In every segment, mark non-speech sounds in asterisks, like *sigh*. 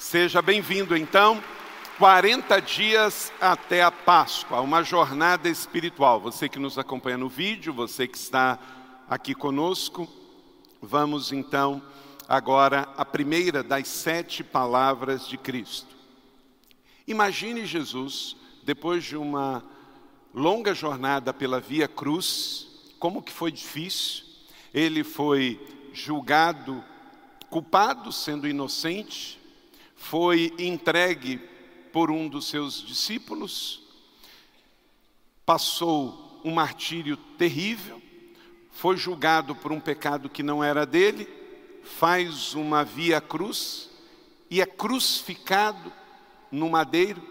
Seja bem-vindo, então. 40 dias até a Páscoa, uma jornada espiritual. Você que nos acompanha no vídeo, você que está aqui conosco, vamos então agora a primeira das sete palavras de Cristo. Imagine Jesus, depois de uma longa jornada pela Via Cruz, como que foi difícil. Ele foi julgado culpado, sendo inocente, foi entregue por um dos seus discípulos, passou um martírio terrível, foi julgado por um pecado que não era dele, faz uma via cruz e é crucificado no madeiro.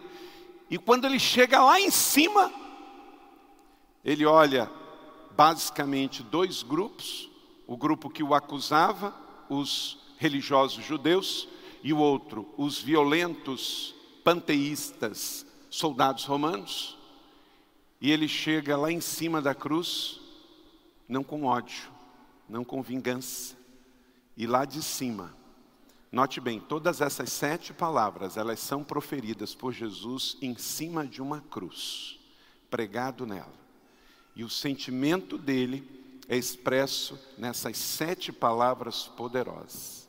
E quando ele chega lá em cima, ele olha basicamente dois grupos: o grupo que o acusava, os religiosos judeus, e o outro, os violentos panteístas, soldados romanos. E ele chega lá em cima da cruz, não com ódio, não com vingança, e lá de cima, note bem, todas essas sete palavras, elas são proferidas por Jesus em cima de uma cruz, pregado nela. E o sentimento dele é expresso nessas sete palavras poderosas.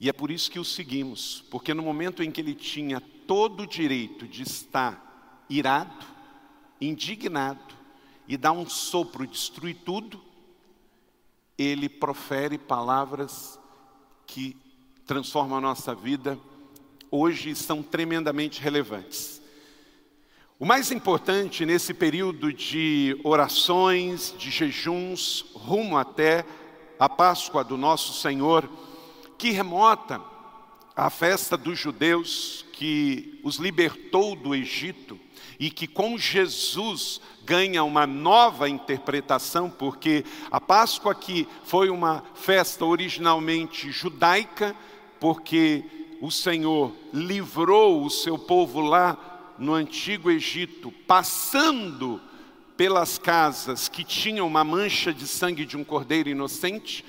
E é por isso que o seguimos, porque no momento em que ele tinha todo o direito de estar irado, indignado e dar um sopro, destruir tudo, ele profere palavras que transformam a nossa vida, hoje são tremendamente relevantes. O mais importante nesse período de orações, de jejuns, rumo até a Páscoa do nosso Senhor, que remota à festa dos judeus que os libertou do Egito e que com Jesus ganha uma nova interpretação, porque a Páscoa aqui foi uma festa originalmente judaica, porque o Senhor livrou o seu povo lá no antigo Egito, passando pelas casas que tinham uma mancha de sangue de um cordeiro inocente,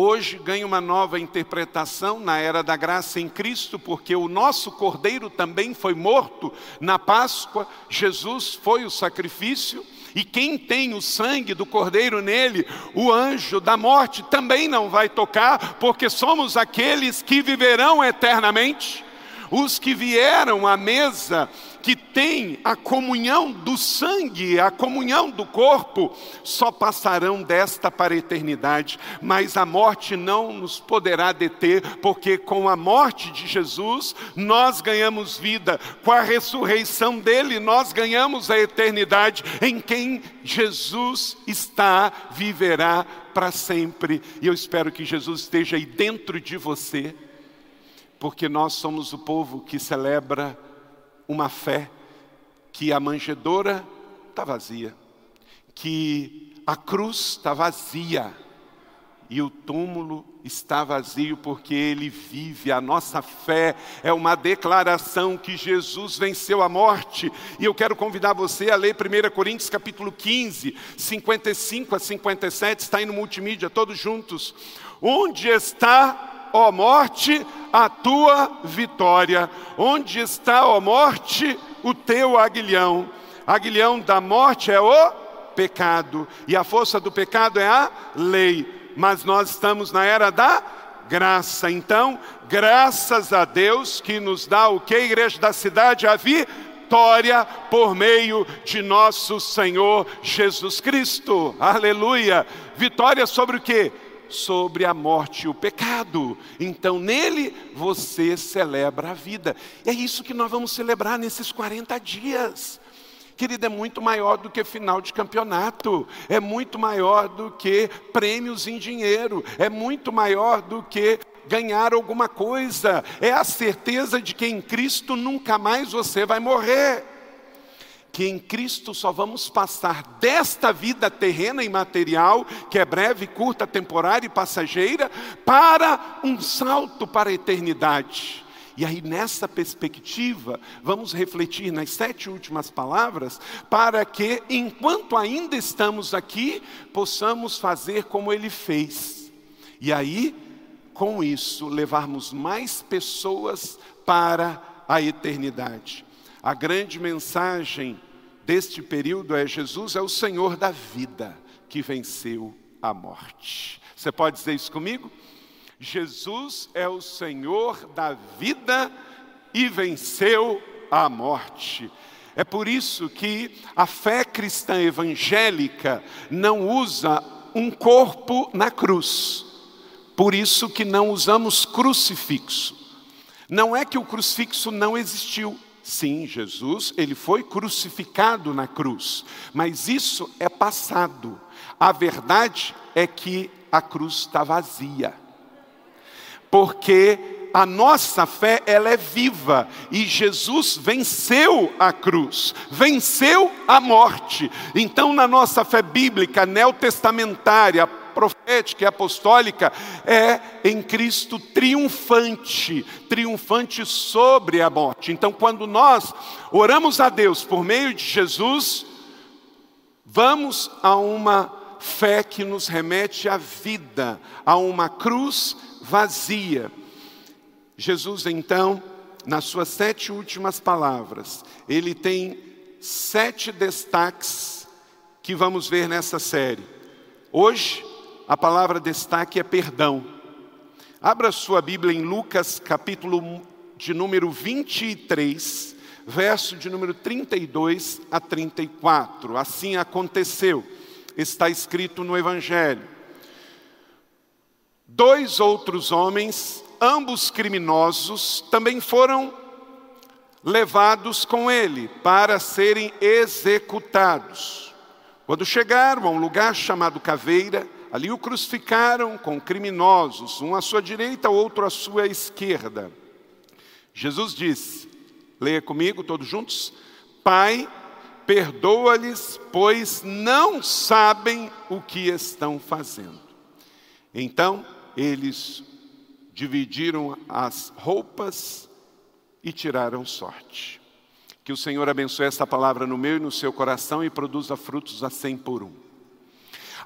hoje ganha uma nova interpretação na era da graça em Cristo, porque o nosso cordeiro também foi morto na Páscoa, Jesus foi o sacrifício, e quem tem o sangue do cordeiro nele, o anjo da morte também não vai tocar, porque somos aqueles que viverão eternamente. Os que vieram à mesa que tem a comunhão do sangue, a comunhão do corpo, só passarão desta para a eternidade, mas a morte não nos poderá deter, porque com a morte de Jesus nós ganhamos vida, com a ressurreição dele nós ganhamos a eternidade, em quem Jesus está, viverá para sempre, e eu espero que Jesus esteja aí dentro de você, porque nós somos o povo que celebra uma fé que a manjedoura está vazia, que a cruz está vazia e o túmulo está vazio porque ele vive. A nossa fé é uma declaração que Jesus venceu a morte. E eu quero convidar você a ler 1 Coríntios capítulo 15, 55 a 57, está aí no multimídia, todos juntos. Onde está ó morte, a tua vitória? Onde está, ó morte, o teu aguilhão? Aguilhão da morte é o pecado, e a força do pecado é a lei. Mas nós estamos na era da graça. Então, graças a Deus que nos dá o que, igreja da cidade? A vitória por meio de nosso Senhor Jesus Cristo. Aleluia. Vitória sobre o que? Sobre a morte e o pecado. Então nele você celebra a vida. E é isso que nós vamos celebrar nesses 40 dias. Querida, é muito maior do que final de campeonato, é muito maior do que prêmios em dinheiro, é muito maior do que ganhar alguma coisa, é a certeza de que em Cristo nunca mais você vai morrer que em Cristo só vamos passar desta vida terrena e material, que é breve, curta, temporária e passageira, para um salto para a eternidade. E aí, nessa perspectiva, vamos refletir nas sete últimas palavras, para que, enquanto ainda estamos aqui, possamos fazer como ele fez. E aí, com isso, levarmos mais pessoas para a eternidade. A grande mensagem deste período é: Jesus é o Senhor da vida que venceu a morte. Você pode dizer isso comigo? Jesus é o Senhor da vida e venceu a morte. É por isso que a fé cristã evangélica não usa um corpo na cruz. Por isso que não usamos crucifixo. Não é que o crucifixo não existiu. Sim, Jesus, ele foi crucificado na cruz, mas isso é passado. A verdade é que a cruz está vazia. Porque a nossa fé ela é viva e Jesus venceu a cruz, venceu a morte. Então, na nossa fé bíblica neotestamentária, profética e apostólica é em Cristo triunfante, triunfante sobre a morte. Então, quando nós oramos a Deus por meio de Jesus, vamos a uma fé que nos remete à vida, a uma cruz vazia. Jesus, então, nas suas sete últimas palavras, ele tem sete destaques que vamos ver nessa série. Hoje, a palavra destaque é perdão. Abra sua Bíblia em Lucas, capítulo de número 23, verso de número 32 a 34. Assim aconteceu, está escrito no Evangelho. Dois outros homens ambos criminosos também foram levados com ele para serem executados. Quando chegaram a um lugar chamado Caveira, ali o crucificaram com criminosos, um à sua direita, outro à sua esquerda. Jesus disse: leia comigo todos juntos: Pai, perdoa-lhes, pois não sabem o que estão fazendo. Então eles dividiram as roupas e tiraram sorte. Que o Senhor abençoe essa palavra no meu e no seu coração e produza frutos a cem por um.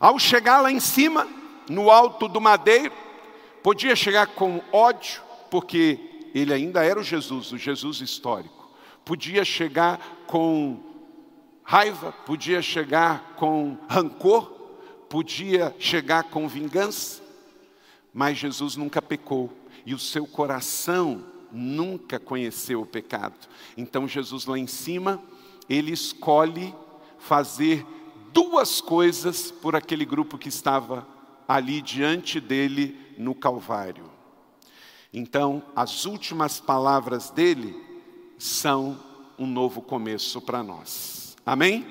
Ao chegar lá em cima, no alto do madeiro, podia chegar com ódio, porque ele ainda era o Jesus, o Jesus histórico. Podia chegar com raiva, podia chegar com rancor, podia chegar com vingança, mas Jesus nunca pecou e o seu coração nunca conheceu o pecado. Então Jesus lá em cima, ele escolhe fazer duas coisas por aquele grupo que estava ali diante dele no Calvário. Então, as últimas palavras dele são um novo começo para nós. Amém?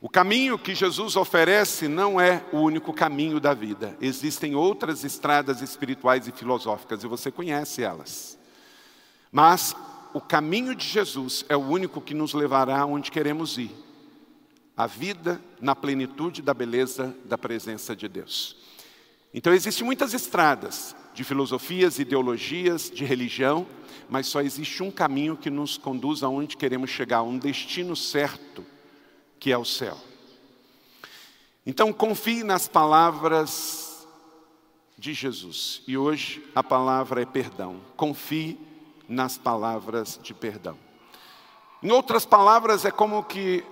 O caminho que Jesus oferece não é o único caminho da vida. Existem outras estradas espirituais e filosóficas e você conhece elas. Mas o caminho de Jesus é o único que nos levará onde queremos ir. A vida na plenitude da beleza da presença de Deus. Então existem muitas estradas de filosofias, ideologias, de religião, mas só existe um caminho que nos conduz aonde queremos chegar, um destino certo que é o céu. Então confie nas palavras de Jesus. E hoje a palavra é perdão. Confie nas palavras de perdão. Em outras palavras, é como que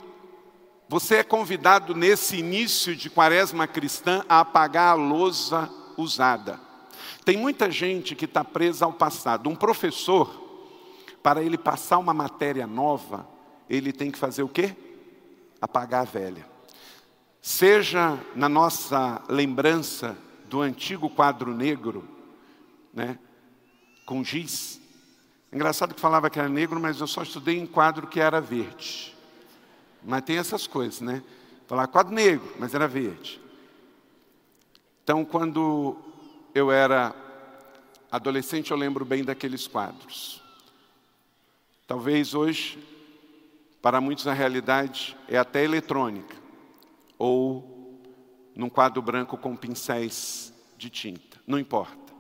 você é convidado nesse início de quaresma cristã a apagar a lousa usada. Tem muita gente que está presa ao passado. Um professor, para ele passar uma matéria nova, ele tem que fazer o quê? apagar a velha. Seja na nossa lembrança do antigo quadro negro, né, com giz. Engraçado que falava que era negro, mas eu só estudei em quadro que era verde. Mas tem essas coisas, né? Falar quadro negro, mas era verde. Então, quando eu era adolescente, eu lembro bem daqueles quadros. Talvez hoje para muitos, a realidade é até eletrônica, ou num quadro branco com pincéis de tinta, não importa.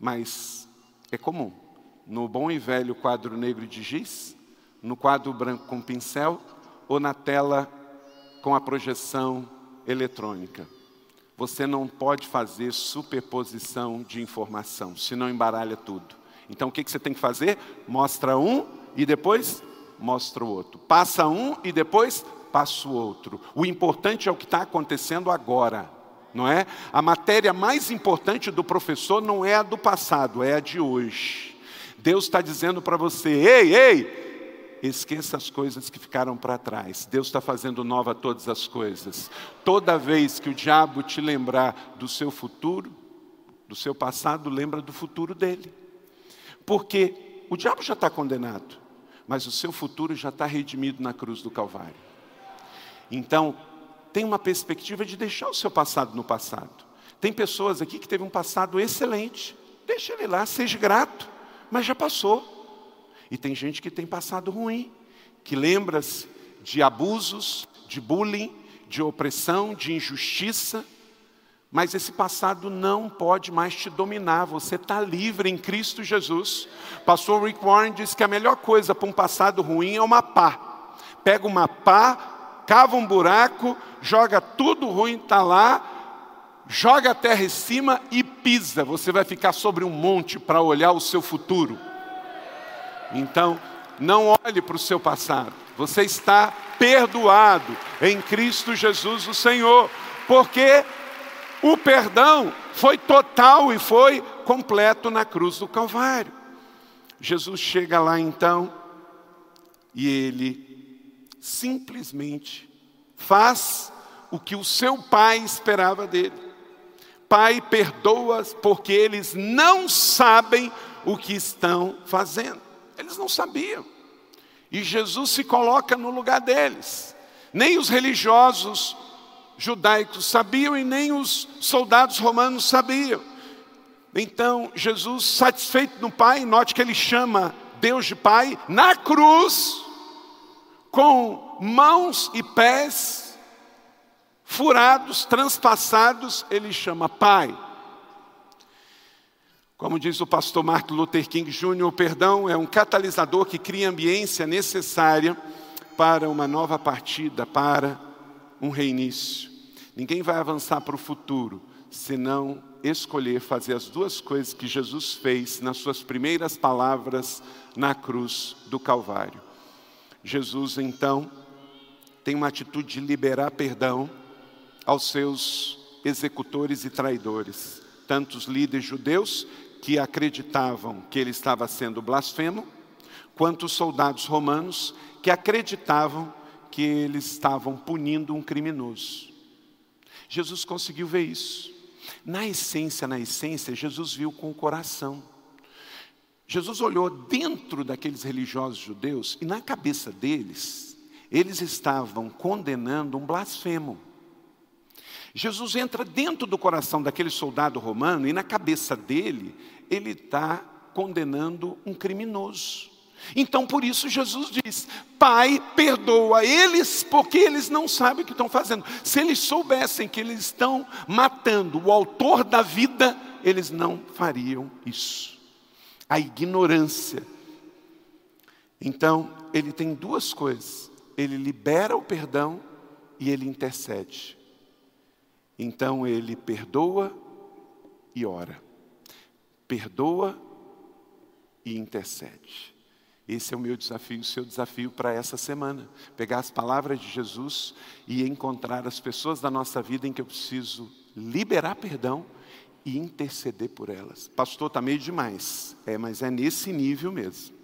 Mas é comum. No bom e velho quadro negro de giz, no quadro branco com pincel, ou na tela com a projeção eletrônica. você não pode fazer superposição de informação, senão embaralha tudo. Então o que você tem que fazer? Mostra um e depois mostra o outro. Passa um e depois passa o outro. O importante é o que está acontecendo agora, não é? A matéria mais importante do professor não é a do passado, é a de hoje. Deus está dizendo para você: ei, ei, esqueça as coisas que ficaram para trás. Deus está fazendo nova todas as coisas. Toda vez que o diabo te lembrar do seu futuro, do seu passado, lembra do futuro dele. Porque o diabo já está condenado, mas o seu futuro já está redimido na cruz do Calvário. Então, tem uma perspectiva de deixar o seu passado no passado. Tem pessoas aqui que teve um passado excelente. Deixa ele lá, seja grato, mas já passou. E tem gente que tem passado ruim, que lembra-se de abusos, de bullying, de opressão, de injustiça, mas esse passado não pode mais te dominar, você está livre em Cristo Jesus. Pastor Rick Warren diz que a melhor coisa para um passado ruim é uma pá. Pega uma pá, cava um buraco, joga tudo ruim, está lá, joga a terra em cima e pisa. Você vai ficar sobre um monte para olhar o seu futuro. Então, não olhe para o seu passado. Você está perdoado em Cristo Jesus, o Senhor. Porque o perdão foi total e foi completo na cruz do Calvário. Jesus chega lá então e ele simplesmente faz o que o seu pai esperava dele. Pai, perdoa porque eles não sabem o que estão fazendo. Eles não sabiam. E Jesus se coloca no lugar deles. Nem os religiosos judaicos sabiam e nem os soldados romanos sabiam. Então, Jesus, satisfeito no Pai, note que ele chama Deus de Pai, na cruz, com mãos e pés furados, transpassados, ele chama Pai. Como diz o pastor Martin Luther King Jr., o perdão é um catalisador que cria a ambiência necessária para uma nova partida, para um reinício. Ninguém vai avançar para o futuro se não escolher fazer as duas coisas que Jesus fez nas suas primeiras palavras na cruz do Calvário. Jesus, então, tem uma atitude de liberar perdão aos seus executores e traidores, tanto os líderes judeus que acreditavam que ele estava sendo blasfemo, quanto os soldados romanos que acreditavam que eles estavam punindo um criminoso. Jesus conseguiu ver isso. Na essência, na essência, Jesus viu com o coração. Jesus olhou dentro daqueles religiosos judeus e na cabeça deles, eles estavam condenando um blasfemo. Jesus entra dentro do coração daquele soldado romano e na cabeça dele, ele está condenando um criminoso. Então por isso Jesus diz: Pai, perdoa eles, porque eles não sabem o que estão fazendo. Se eles soubessem que eles estão matando o autor da vida, eles não fariam isso. A ignorância. Então, ele tem duas coisas: ele libera o perdão e ele intercede. Então, ele perdoa e ora, perdoa e intercede. Esse é o meu desafio, o seu desafio para essa semana. Pegar as palavras de Jesus e encontrar as pessoas da nossa vida em que eu preciso liberar perdão e interceder por elas. Pastor, está meio demais. É, mas é nesse nível mesmo.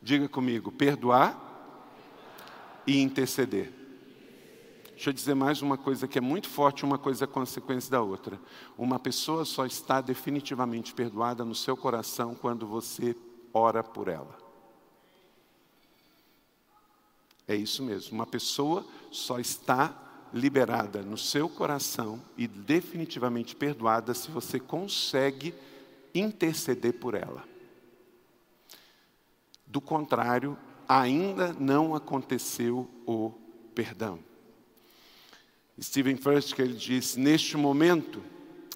Diga comigo, perdoar e interceder. Deixa eu dizer mais uma coisa que é muito forte, uma coisa é consequência da outra. Uma pessoa só está definitivamente perdoada no seu coração quando você ora por ela. É isso mesmo, uma pessoa só está liberada no seu coração e definitivamente perdoada se você consegue interceder por ela. Do contrário, ainda não aconteceu o perdão. Stephen First, que ele diz, neste momento,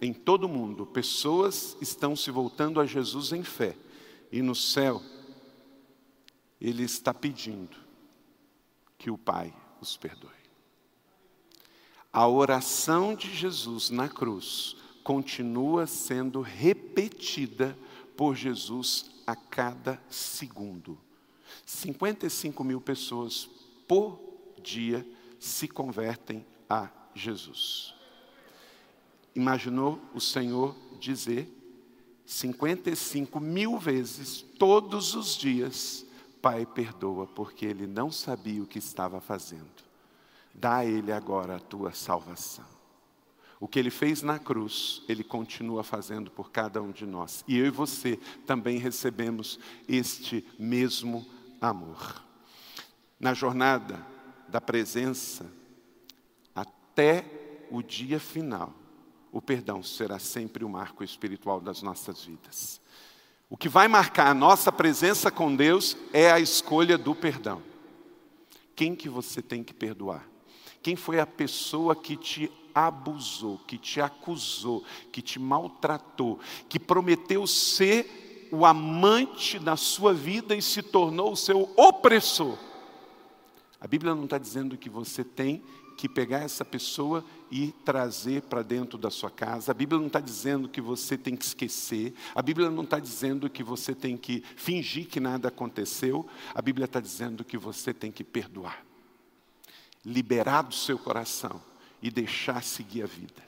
em todo o mundo, pessoas estão se voltando a Jesus em fé e no céu, Ele está pedindo que o Pai os perdoe. A oração de Jesus na cruz continua sendo repetida por Jesus a cada segundo. 55 mil pessoas por dia se convertem a Jesus. Imaginou o Senhor dizer 55 mil vezes, todos os dias, Pai, perdoa, porque ele não sabia o que estava fazendo. Dá a ele agora a tua salvação. O que ele fez na cruz, ele continua fazendo por cada um de nós. E eu e você também recebemos este mesmo amor. Na jornada da presença, até o dia final, o perdão será sempre o marco espiritual das nossas vidas. O que vai marcar a nossa presença com Deus é a escolha do perdão. Quem que você tem que perdoar? Quem foi a pessoa que te abusou, que te acusou, que te maltratou, que prometeu ser o amante da sua vida e se tornou o seu opressor? A Bíblia não está dizendo que você tem que pegar essa pessoa e trazer para dentro da sua casa. A Bíblia não está dizendo que você tem que esquecer. A Bíblia não está dizendo que você tem que fingir que nada aconteceu. A Bíblia está dizendo que você tem que perdoar, liberar do seu coração e deixar seguir a vida.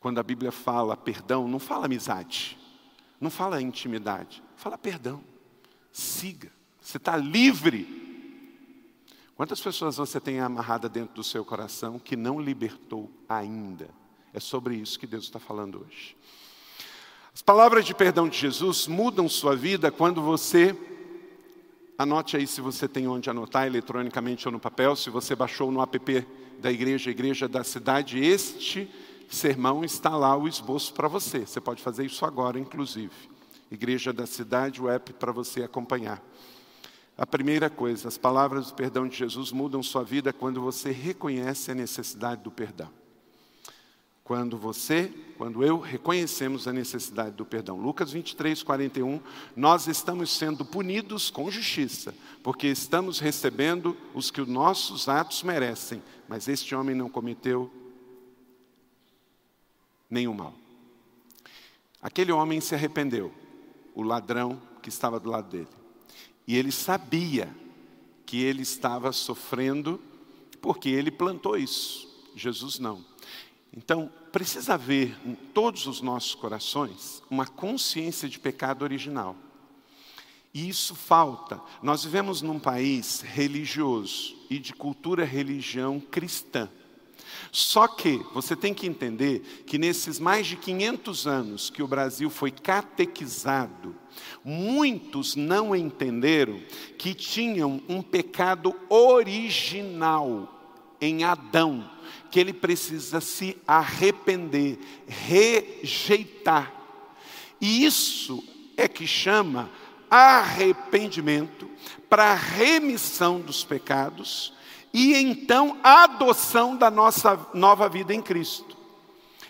Quando a Bíblia fala perdão, não fala amizade, não fala intimidade, fala perdão. Siga, você está livre Quantas pessoas você tem amarrada dentro do seu coração que não libertou ainda? É sobre isso que Deus está falando hoje. As palavras de perdão de Jesus mudam sua vida quando você. Anote aí se você tem onde anotar, eletronicamente ou no papel, se você baixou no app da igreja, Igreja da Cidade, este sermão está lá o esboço para você. Você pode fazer isso agora, inclusive. Igreja da Cidade, o app para você acompanhar. A primeira coisa, as palavras do perdão de Jesus mudam sua vida quando você reconhece a necessidade do perdão. Quando você, quando eu reconhecemos a necessidade do perdão. Lucas 23, 41, nós estamos sendo punidos com justiça, porque estamos recebendo os que os nossos atos merecem, mas este homem não cometeu nenhum mal. Aquele homem se arrependeu, o ladrão que estava do lado dele. E ele sabia que ele estava sofrendo porque ele plantou isso. Jesus não. Então, precisa haver em todos os nossos corações uma consciência de pecado original. E isso falta. Nós vivemos num país religioso e de cultura religião cristã. Só que você tem que entender que nesses mais de 500 anos que o Brasil foi catequizado, muitos não entenderam que tinham um pecado original em Adão, que ele precisa se arrepender, rejeitar. E isso é que chama arrependimento para remissão dos pecados e então a adoção da nossa nova vida em Cristo.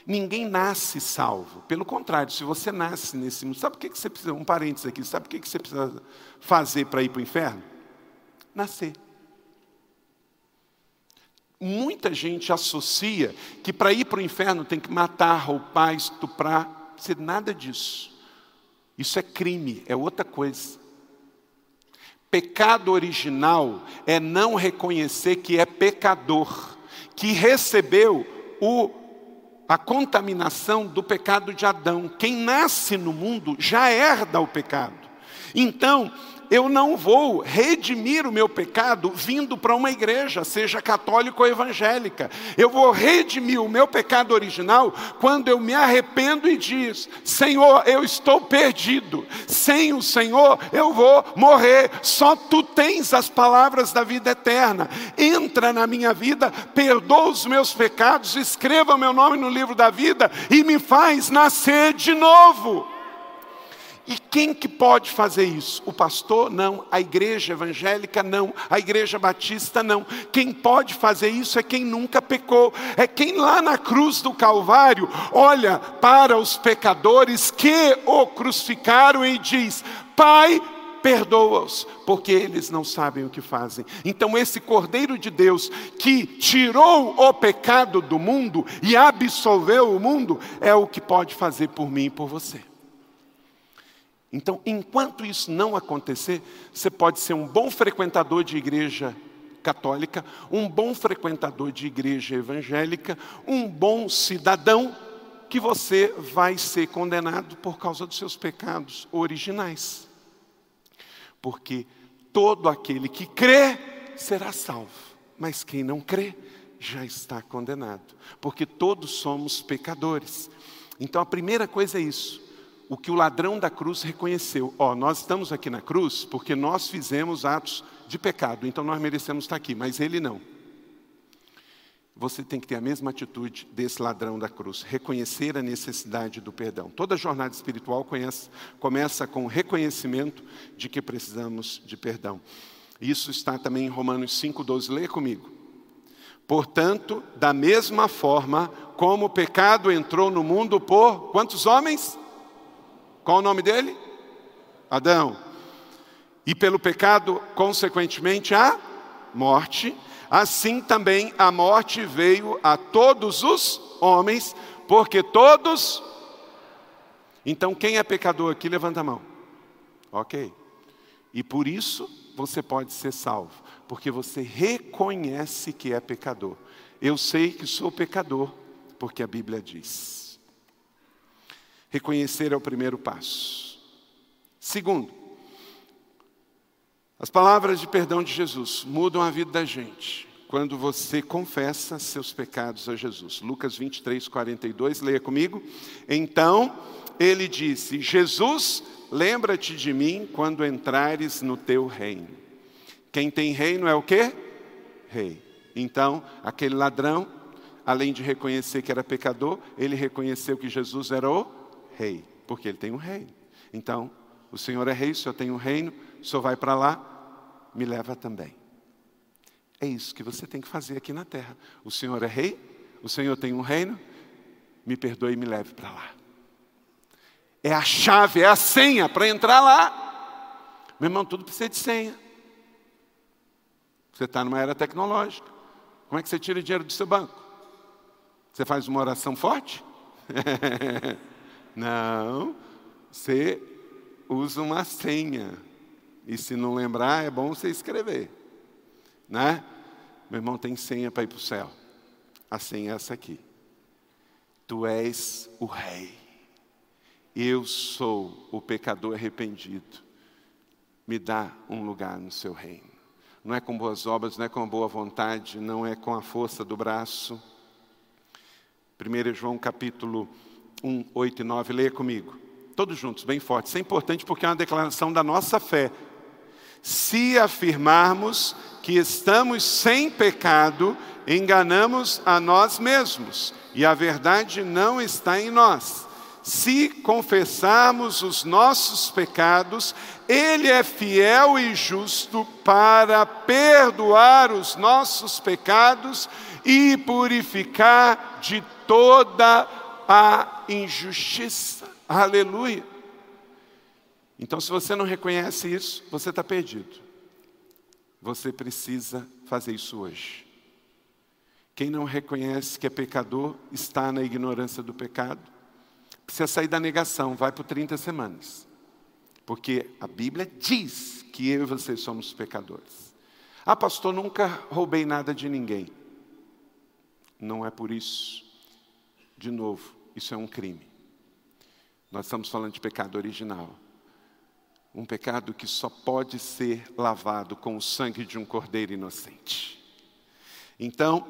Ninguém nasce salvo. Pelo contrário, se você nasce nesse mundo, sabe o que você precisa? Um parênteses aqui, sabe o que você precisa fazer para ir para o inferno? Nascer. Muita gente associa que para ir para o inferno tem que matar, roubar, estuprar. Nada disso. Isso é crime, é outra coisa. Pecado original é não reconhecer que é pecador, que recebeu o, a contaminação do pecado de Adão. Quem nasce no mundo já herda o pecado. Então, eu não vou redimir o meu pecado vindo para uma igreja, seja católica ou evangélica. Eu vou redimir o meu pecado original quando eu me arrependo e diz: Senhor, eu estou perdido. Sem o Senhor eu vou morrer. Só tu tens as palavras da vida eterna. Entra na minha vida, perdoa os meus pecados, escreva meu nome no livro da vida e me faz nascer de novo. E quem que pode fazer isso? O pastor? Não. A igreja evangélica? Não. A igreja batista? Não. Quem pode fazer isso é quem nunca pecou. É quem lá na cruz do Calvário olha para os pecadores que o crucificaram e diz: Pai, perdoa-os, porque eles não sabem o que fazem. Então, esse Cordeiro de Deus que tirou o pecado do mundo e absolveu o mundo, é o que pode fazer por mim e por você. Então, enquanto isso não acontecer, você pode ser um bom frequentador de igreja católica, um bom frequentador de igreja evangélica, um bom cidadão, que você vai ser condenado por causa dos seus pecados originais. Porque todo aquele que crê será salvo, mas quem não crê já está condenado, porque todos somos pecadores. Então a primeira coisa é isso o que o ladrão da cruz reconheceu. Ó, oh, nós estamos aqui na cruz porque nós fizemos atos de pecado, então nós merecemos estar aqui, mas ele não. Você tem que ter a mesma atitude desse ladrão da cruz, reconhecer a necessidade do perdão. Toda jornada espiritual conhece, começa com o reconhecimento de que precisamos de perdão. Isso está também em Romanos 5,12. Lê comigo. Portanto, da mesma forma como o pecado entrou no mundo por quantos homens? Qual o nome dele? Adão. E pelo pecado, consequentemente, a morte. Assim também a morte veio a todos os homens, porque todos. Então, quem é pecador aqui, levanta a mão. Ok. E por isso você pode ser salvo, porque você reconhece que é pecador. Eu sei que sou pecador, porque a Bíblia diz. Reconhecer é o primeiro passo. Segundo, as palavras de perdão de Jesus mudam a vida da gente quando você confessa seus pecados a Jesus. Lucas 23, 42, leia comigo. Então ele disse: Jesus, lembra-te de mim quando entrares no teu reino. Quem tem reino é o quê? Rei. Então, aquele ladrão, além de reconhecer que era pecador, ele reconheceu que Jesus era o rei, porque ele tem um reino. Então, o Senhor é rei, o Senhor tem um reino, o Senhor vai para lá, me leva também. É isso que você tem que fazer aqui na terra. O Senhor é rei, o Senhor tem um reino, me perdoe e me leve para lá. É a chave, é a senha para entrar lá. Meu irmão, tudo precisa de senha. Você está numa era tecnológica. Como é que você tira dinheiro do seu banco? Você faz uma oração forte? *laughs* Não, você usa uma senha. E se não lembrar, é bom você escrever. Né? Meu irmão tem senha para ir para o céu. A senha é essa aqui. Tu és o rei. Eu sou o pecador arrependido. Me dá um lugar no seu reino. Não é com boas obras, não é com boa vontade, não é com a força do braço. 1 João capítulo 1, 8 e 9, leia comigo. Todos juntos, bem forte. Isso é importante porque é uma declaração da nossa fé. Se afirmarmos que estamos sem pecado, enganamos a nós mesmos e a verdade não está em nós. Se confessarmos os nossos pecados, Ele é fiel e justo para perdoar os nossos pecados e purificar de toda a injustiça. Aleluia. Então, se você não reconhece isso, você está perdido. Você precisa fazer isso hoje. Quem não reconhece que é pecador está na ignorância do pecado. Precisa sair da negação, vai por 30 semanas. Porque a Bíblia diz que eu e você somos pecadores. Ah, pastor, nunca roubei nada de ninguém. Não é por isso. De novo, isso é um crime. Nós estamos falando de pecado original. Um pecado que só pode ser lavado com o sangue de um cordeiro inocente. Então,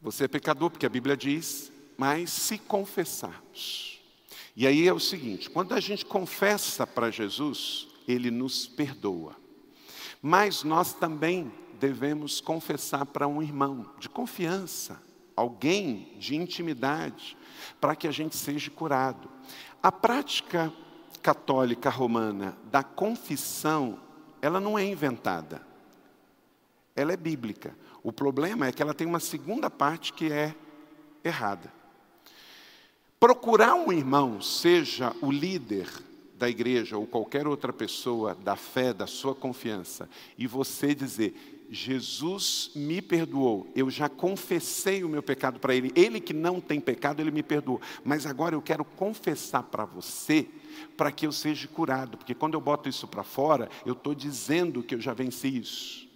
você é pecador, porque a Bíblia diz, mas se confessarmos. E aí é o seguinte: quando a gente confessa para Jesus, ele nos perdoa. Mas nós também devemos confessar para um irmão de confiança, alguém de intimidade, para que a gente seja curado. A prática católica romana da confissão, ela não é inventada. Ela é bíblica. O problema é que ela tem uma segunda parte que é errada. Procurar um irmão, seja o líder da igreja ou qualquer outra pessoa da fé, da sua confiança, e você dizer: Jesus me perdoou, eu já confessei o meu pecado para Ele, Ele que não tem pecado, Ele me perdoou, mas agora eu quero confessar para você, para que eu seja curado, porque quando eu boto isso para fora, eu estou dizendo que eu já venci isso.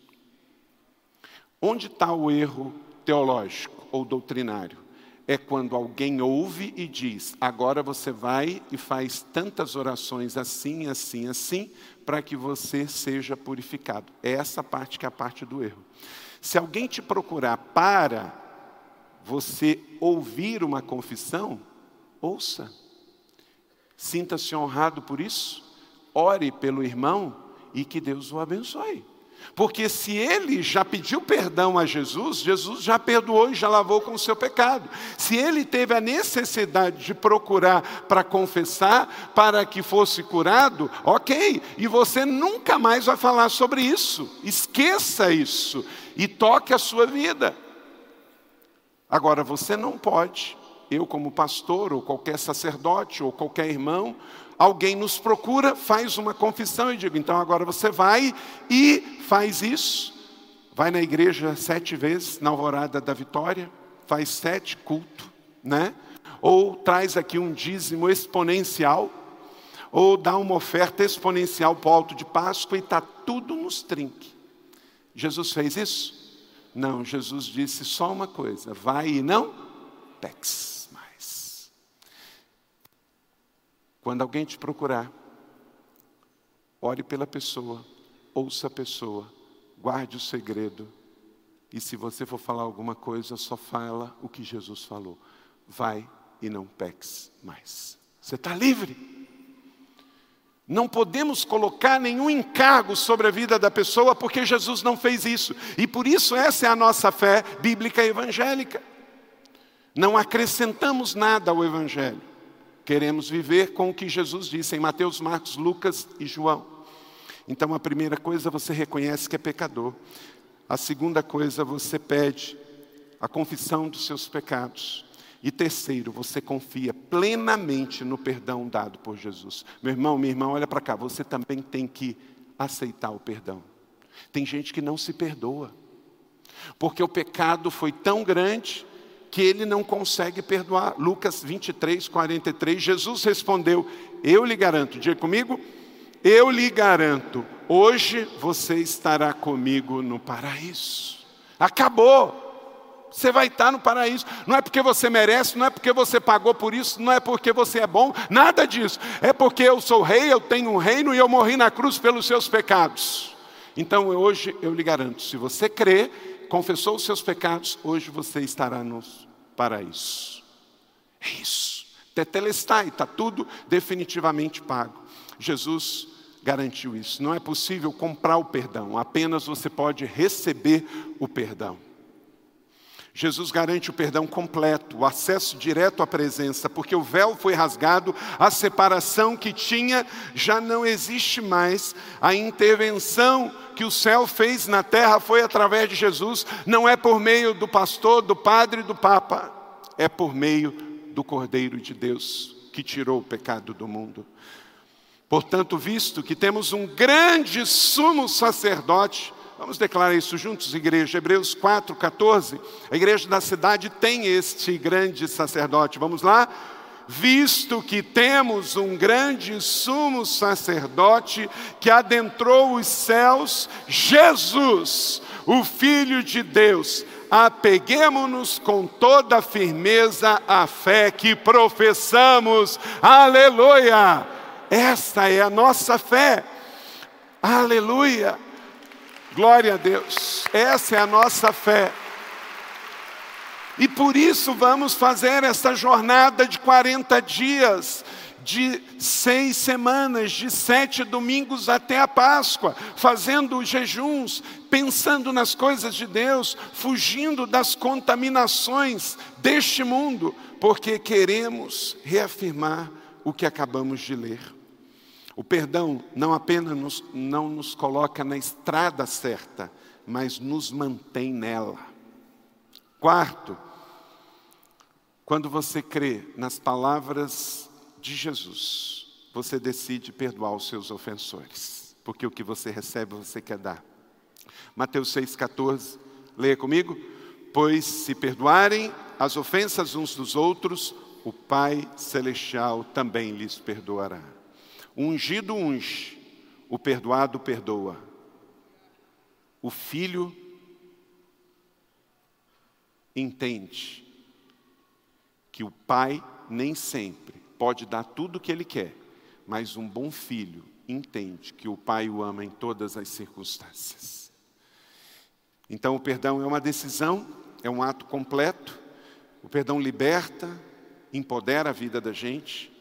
Onde está o erro teológico ou doutrinário? é quando alguém ouve e diz: agora você vai e faz tantas orações assim, assim, assim, para que você seja purificado. É essa parte que é a parte do erro. Se alguém te procurar para você ouvir uma confissão, ouça. Sinta-se honrado por isso. Ore pelo irmão e que Deus o abençoe. Porque se ele já pediu perdão a Jesus, Jesus já perdoou e já lavou com o seu pecado. Se ele teve a necessidade de procurar para confessar, para que fosse curado, ok. E você nunca mais vai falar sobre isso. Esqueça isso e toque a sua vida. Agora, você não pode, eu como pastor, ou qualquer sacerdote, ou qualquer irmão, alguém nos procura, faz uma confissão e digo, então agora você vai e faz isso. Vai na igreja sete vezes, na alvorada da vitória, faz sete culto, né? Ou traz aqui um dízimo exponencial, ou dá uma oferta exponencial para o alto de Páscoa e está tudo nos trinques. Jesus fez isso? Não, Jesus disse só uma coisa: vai e não peques. Quando alguém te procurar, ore pela pessoa, ouça a pessoa, guarde o segredo. E se você for falar alguma coisa, só fala o que Jesus falou. Vai e não peques mais. Você está livre. Não podemos colocar nenhum encargo sobre a vida da pessoa, porque Jesus não fez isso. E por isso essa é a nossa fé bíblica evangélica. Não acrescentamos nada ao Evangelho. Queremos viver com o que Jesus disse em Mateus, Marcos, Lucas e João. Então, a primeira coisa, você reconhece que é pecador. A segunda coisa, você pede a confissão dos seus pecados. E terceiro, você confia plenamente no perdão dado por Jesus. Meu irmão, minha irmã, olha para cá, você também tem que aceitar o perdão. Tem gente que não se perdoa, porque o pecado foi tão grande que ele não consegue perdoar. Lucas 23, 43, Jesus respondeu: Eu lhe garanto, diga comigo, eu lhe garanto, hoje você estará comigo no paraíso. Acabou. Você vai estar no paraíso. Não é porque você merece, não é porque você pagou por isso, não é porque você é bom, nada disso. É porque eu sou rei, eu tenho um reino e eu morri na cruz pelos seus pecados. Então hoje eu lhe garanto, se você crê, confessou os seus pecados, hoje você estará no paraíso. É isso. Tetelestai, está tudo definitivamente pago. Jesus garantiu isso. Não é possível comprar o perdão, apenas você pode receber o perdão. Jesus garante o perdão completo, o acesso direto à presença, porque o véu foi rasgado, a separação que tinha já não existe mais, a intervenção que o céu fez na terra foi através de Jesus, não é por meio do pastor, do padre do papa, é por meio do Cordeiro de Deus que tirou o pecado do mundo. Portanto, visto que temos um grande sumo sacerdote, Vamos declarar isso juntos, igreja. Hebreus 4, 14. A igreja da cidade tem este grande sacerdote. Vamos lá? Visto que temos um grande sumo sacerdote que adentrou os céus, Jesus, o Filho de Deus, apeguemos-nos com toda firmeza à fé que professamos. Aleluia! Esta é a nossa fé. Aleluia! Glória a Deus. Essa é a nossa fé. E por isso vamos fazer essa jornada de 40 dias, de seis semanas, de sete domingos até a Páscoa, fazendo jejuns, pensando nas coisas de Deus, fugindo das contaminações deste mundo, porque queremos reafirmar o que acabamos de ler. O perdão não apenas nos, não nos coloca na estrada certa, mas nos mantém nela. Quarto, quando você crê nas palavras de Jesus, você decide perdoar os seus ofensores, porque o que você recebe você quer dar. Mateus 6,14, leia comigo. Pois se perdoarem as ofensas uns dos outros, o Pai Celestial também lhes perdoará. O ungido unge, o perdoado perdoa. O filho entende que o pai nem sempre pode dar tudo o que ele quer, mas um bom filho entende que o pai o ama em todas as circunstâncias. Então, o perdão é uma decisão, é um ato completo. O perdão liberta, empodera a vida da gente,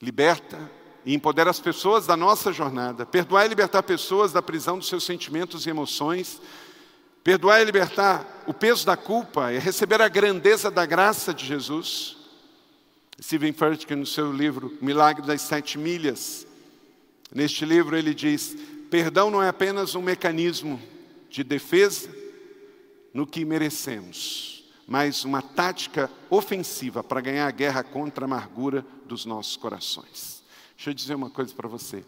liberta e empodera as pessoas da nossa jornada. Perdoar e libertar pessoas da prisão dos seus sentimentos e emoções. Perdoar e libertar o peso da culpa é receber a grandeza da graça de Jesus. Stephen Furtick, no seu livro Milagre das Sete Milhas, neste livro ele diz: perdão não é apenas um mecanismo de defesa no que merecemos, mas uma tática ofensiva para ganhar a guerra contra a amargura dos nossos corações. Deixa eu dizer uma coisa para você.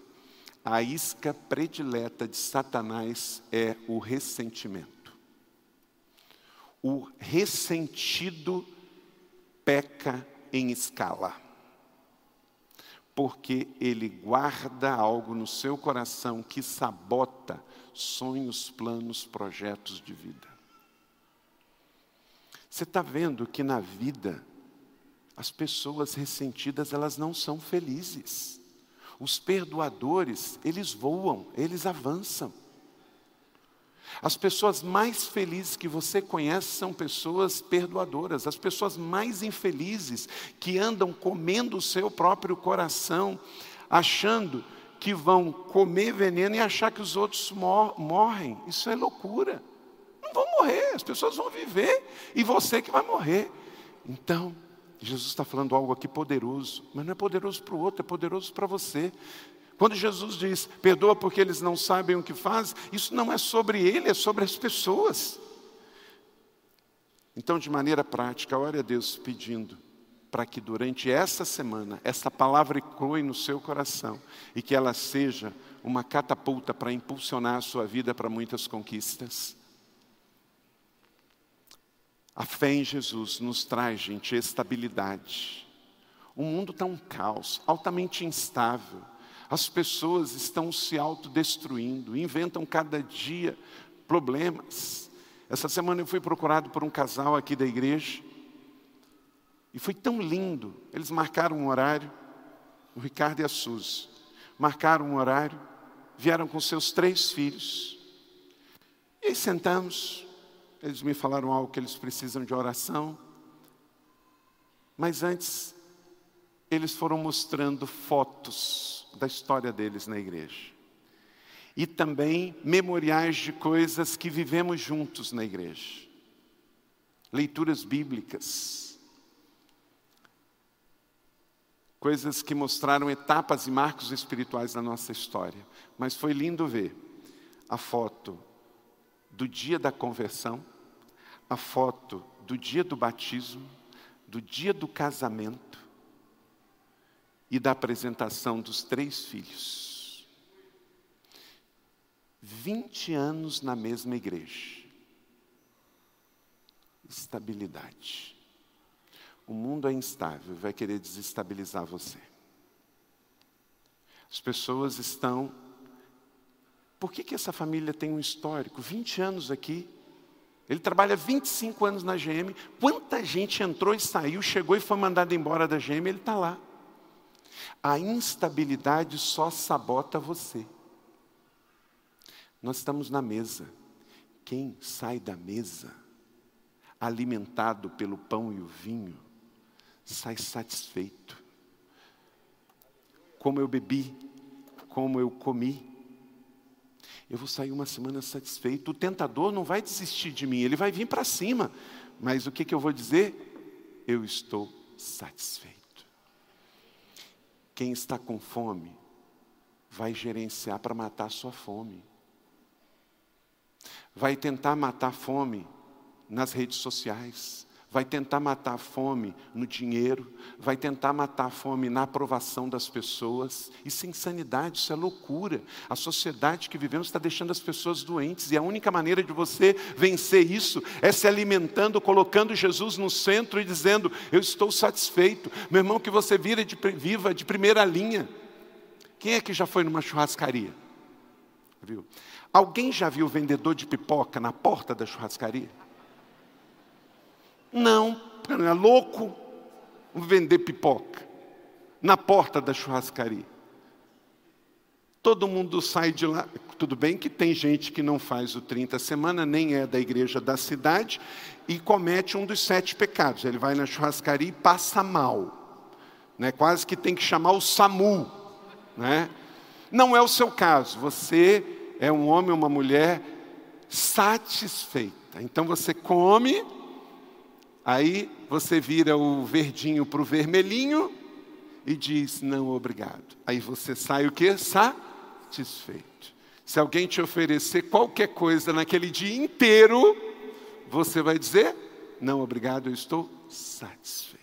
A isca predileta de Satanás é o ressentimento. O ressentido peca em escala, porque ele guarda algo no seu coração que sabota sonhos, planos, projetos de vida. Você está vendo que na vida, as pessoas ressentidas, elas não são felizes. Os perdoadores, eles voam, eles avançam. As pessoas mais felizes que você conhece são pessoas perdoadoras. As pessoas mais infelizes que andam comendo o seu próprio coração, achando que vão comer veneno e achar que os outros mor morrem. Isso é loucura. Vão morrer, as pessoas vão viver e você que vai morrer. Então, Jesus está falando algo aqui poderoso, mas não é poderoso para o outro, é poderoso para você. Quando Jesus diz, perdoa porque eles não sabem o que fazem, isso não é sobre ele, é sobre as pessoas. Então, de maneira prática, ore a Deus pedindo para que durante essa semana, essa palavra ecoe no seu coração e que ela seja uma catapulta para impulsionar a sua vida para muitas conquistas. A fé em Jesus nos traz, gente, estabilidade. O mundo está um caos, altamente instável. As pessoas estão se autodestruindo, inventam cada dia problemas. Essa semana eu fui procurado por um casal aqui da igreja. E foi tão lindo. Eles marcaram um horário, o Ricardo e a Suzy. Marcaram um horário, vieram com seus três filhos. E aí sentamos, eles me falaram algo que eles precisam de oração. Mas antes, eles foram mostrando fotos da história deles na igreja. E também memoriais de coisas que vivemos juntos na igreja. Leituras bíblicas. Coisas que mostraram etapas e marcos espirituais da nossa história. Mas foi lindo ver a foto do dia da conversão, a foto do dia do batismo, do dia do casamento, e da apresentação dos três filhos. 20 anos na mesma igreja. Estabilidade. O mundo é instável, vai querer desestabilizar você. As pessoas estão. Por que, que essa família tem um histórico? 20 anos aqui. Ele trabalha 25 anos na GM. Quanta gente entrou e saiu, chegou e foi mandado embora da GM, ele está lá. A instabilidade só sabota você. Nós estamos na mesa. Quem sai da mesa, alimentado pelo pão e o vinho, sai satisfeito. Como eu bebi, como eu comi, eu vou sair uma semana satisfeito. O tentador não vai desistir de mim, ele vai vir para cima. Mas o que, que eu vou dizer? Eu estou satisfeito. Quem está com fome vai gerenciar para matar sua fome. Vai tentar matar a fome nas redes sociais. Vai tentar matar a fome no dinheiro, vai tentar matar a fome na aprovação das pessoas. Isso é insanidade, isso é loucura. A sociedade que vivemos está deixando as pessoas doentes, e a única maneira de você vencer isso é se alimentando, colocando Jesus no centro e dizendo: Eu estou satisfeito. Meu irmão, que você vira de, viva de primeira linha. Quem é que já foi numa churrascaria? Viu? Alguém já viu o vendedor de pipoca na porta da churrascaria? Não, é louco vender pipoca na porta da churrascaria. Todo mundo sai de lá. Tudo bem que tem gente que não faz o 30 semana, nem é da igreja da cidade, e comete um dos sete pecados. Ele vai na churrascaria e passa mal. Né? Quase que tem que chamar o SAMU. Né? Não é o seu caso. Você é um homem ou uma mulher satisfeita. Então você come Aí você vira o verdinho para o vermelhinho e diz não obrigado. Aí você sai o que? Satisfeito. Se alguém te oferecer qualquer coisa naquele dia inteiro, você vai dizer não obrigado, eu estou satisfeito.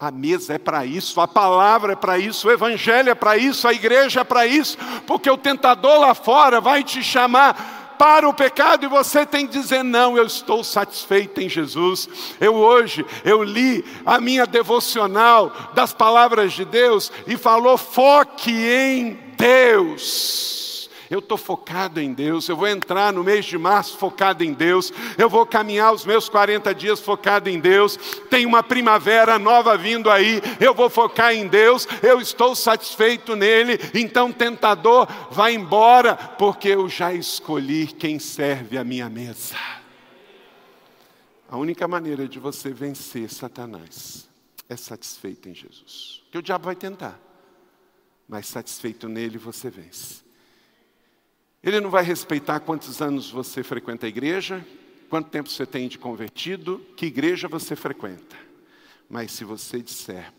A mesa é para isso, a palavra é para isso, o evangelho é para isso, a igreja é para isso, porque o tentador lá fora vai te chamar para o pecado e você tem que dizer: não, eu estou satisfeito em Jesus. Eu hoje, eu li a minha devocional das palavras de Deus e falou: foque em Deus. Eu estou focado em Deus, eu vou entrar no mês de março focado em Deus, eu vou caminhar os meus 40 dias focado em Deus, tem uma primavera nova vindo aí, eu vou focar em Deus, eu estou satisfeito nele, então tentador, vai embora, porque eu já escolhi quem serve a minha mesa. A única maneira de você vencer Satanás é satisfeito em Jesus. Que o diabo vai tentar, mas satisfeito nele você vence. Ele não vai respeitar quantos anos você frequenta a igreja, quanto tempo você tem de convertido, que igreja você frequenta. Mas se você disser,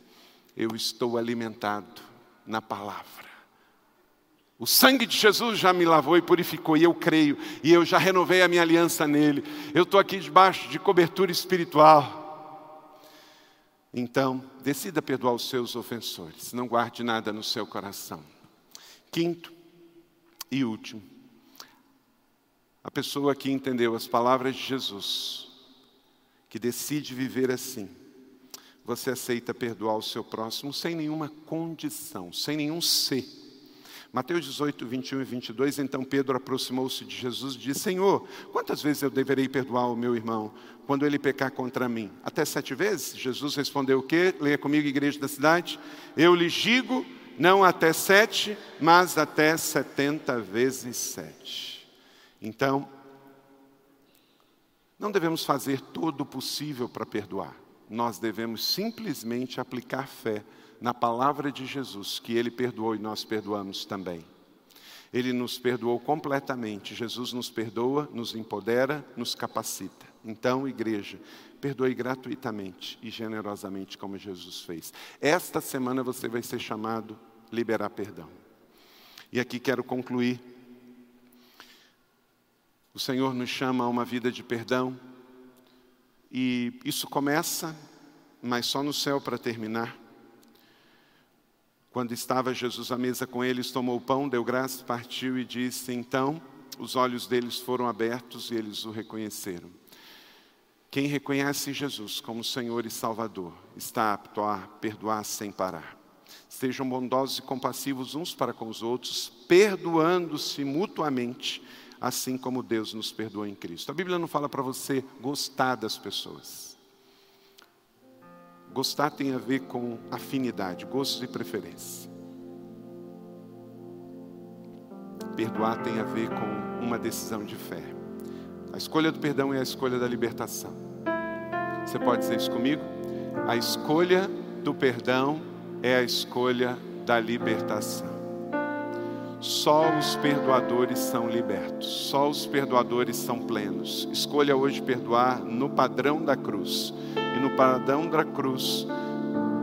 eu estou alimentado na palavra, o sangue de Jesus já me lavou e purificou, e eu creio, e eu já renovei a minha aliança nele. Eu estou aqui debaixo de cobertura espiritual. Então, decida perdoar os seus ofensores, não guarde nada no seu coração. Quinto e último, a pessoa que entendeu as palavras de Jesus, que decide viver assim, você aceita perdoar o seu próximo sem nenhuma condição, sem nenhum ser. Mateus 18, 21 e 22, então Pedro aproximou-se de Jesus e disse: Senhor, quantas vezes eu deverei perdoar o meu irmão quando ele pecar contra mim? Até sete vezes? Jesus respondeu o quê? Leia comigo, igreja da cidade. Eu lhes digo, não até sete, mas até setenta vezes sete. Então, não devemos fazer todo o possível para perdoar. Nós devemos simplesmente aplicar fé na palavra de Jesus, que Ele perdoou e nós perdoamos também. Ele nos perdoou completamente. Jesus nos perdoa, nos empodera, nos capacita. Então, igreja, perdoe gratuitamente e generosamente, como Jesus fez. Esta semana você vai ser chamado liberar perdão. E aqui quero concluir o Senhor nos chama a uma vida de perdão e isso começa, mas só no céu para terminar. Quando estava Jesus à mesa com eles, tomou o pão, deu graças, partiu e disse: Então os olhos deles foram abertos e eles o reconheceram. Quem reconhece Jesus como Senhor e Salvador está apto a perdoar sem parar. Sejam bondosos e compassivos uns para com os outros, perdoando-se mutuamente assim como Deus nos perdoou em Cristo. A Bíblia não fala para você gostar das pessoas. Gostar tem a ver com afinidade, gostos e preferência. Perdoar tem a ver com uma decisão de fé. A escolha do perdão é a escolha da libertação. Você pode dizer isso comigo? A escolha do perdão é a escolha da libertação. Só os perdoadores são libertos, só os perdoadores são plenos. Escolha hoje perdoar no padrão da cruz. E no padrão da cruz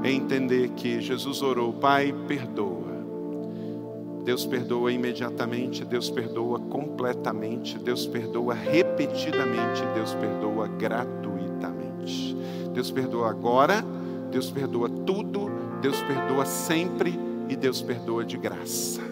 é entender que Jesus orou, Pai, perdoa. Deus perdoa imediatamente, Deus perdoa completamente, Deus perdoa repetidamente, Deus perdoa gratuitamente. Deus perdoa agora, Deus perdoa tudo, Deus perdoa sempre e Deus perdoa de graça.